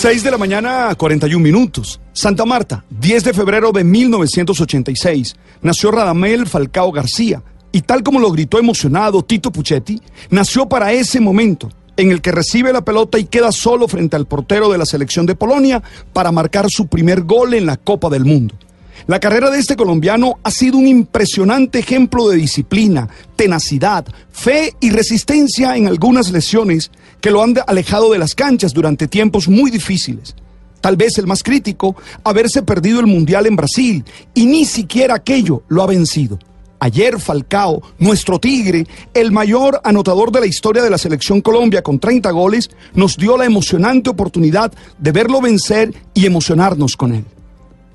6 de la mañana, 41 minutos. Santa Marta, 10 de febrero de 1986. Nació Radamel Falcao García. Y tal como lo gritó emocionado Tito Puchetti, nació para ese momento en el que recibe la pelota y queda solo frente al portero de la selección de Polonia para marcar su primer gol en la Copa del Mundo. La carrera de este colombiano ha sido un impresionante ejemplo de disciplina, tenacidad, fe y resistencia en algunas lesiones que lo han alejado de las canchas durante tiempos muy difíciles. Tal vez el más crítico, haberse perdido el Mundial en Brasil y ni siquiera aquello lo ha vencido. Ayer Falcao, nuestro tigre, el mayor anotador de la historia de la selección Colombia con 30 goles, nos dio la emocionante oportunidad de verlo vencer y emocionarnos con él.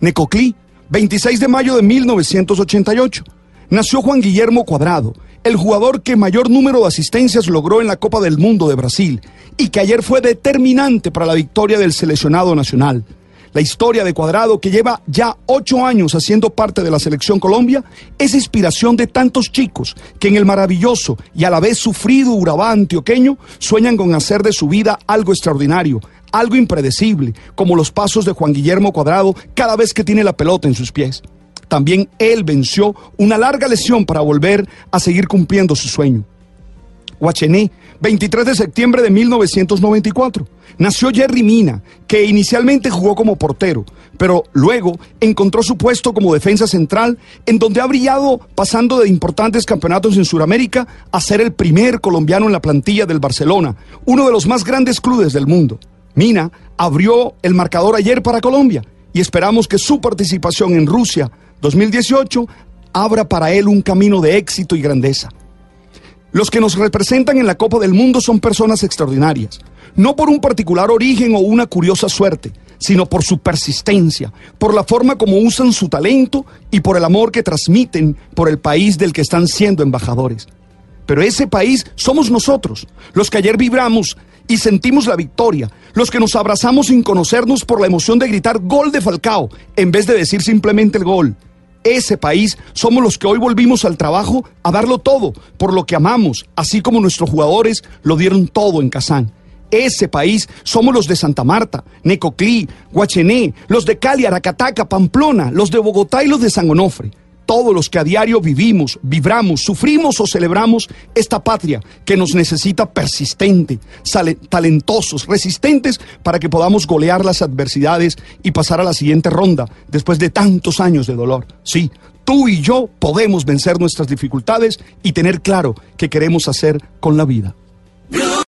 Necoclí 26 de mayo de 1988. Nació Juan Guillermo Cuadrado, el jugador que mayor número de asistencias logró en la Copa del Mundo de Brasil y que ayer fue determinante para la victoria del seleccionado nacional. La historia de Cuadrado, que lleva ya ocho años haciendo parte de la selección Colombia, es inspiración de tantos chicos que en el maravilloso y a la vez sufrido Urabá antioqueño sueñan con hacer de su vida algo extraordinario, algo impredecible, como los pasos de Juan Guillermo Cuadrado cada vez que tiene la pelota en sus pies. También él venció una larga lesión para volver a seguir cumpliendo su sueño. Huachené, 23 de septiembre de 1994. Nació Jerry Mina, que inicialmente jugó como portero, pero luego encontró su puesto como defensa central, en donde ha brillado pasando de importantes campeonatos en Sudamérica a ser el primer colombiano en la plantilla del Barcelona, uno de los más grandes clubes del mundo. Mina abrió el marcador ayer para Colombia y esperamos que su participación en Rusia 2018 abra para él un camino de éxito y grandeza. Los que nos representan en la Copa del Mundo son personas extraordinarias, no por un particular origen o una curiosa suerte, sino por su persistencia, por la forma como usan su talento y por el amor que transmiten por el país del que están siendo embajadores. Pero ese país somos nosotros, los que ayer vibramos y sentimos la victoria, los que nos abrazamos sin conocernos por la emoción de gritar gol de Falcao, en vez de decir simplemente el gol. Ese país somos los que hoy volvimos al trabajo a darlo todo por lo que amamos, así como nuestros jugadores lo dieron todo en Kazán. Ese país somos los de Santa Marta, Necoclí, Guachené, los de Cali, Aracataca, Pamplona, los de Bogotá y los de San Onofre todos los que a diario vivimos, vibramos, sufrimos o celebramos esta patria que nos necesita persistente, talentosos, resistentes para que podamos golear las adversidades y pasar a la siguiente ronda después de tantos años de dolor. Sí, tú y yo podemos vencer nuestras dificultades y tener claro qué queremos hacer con la vida.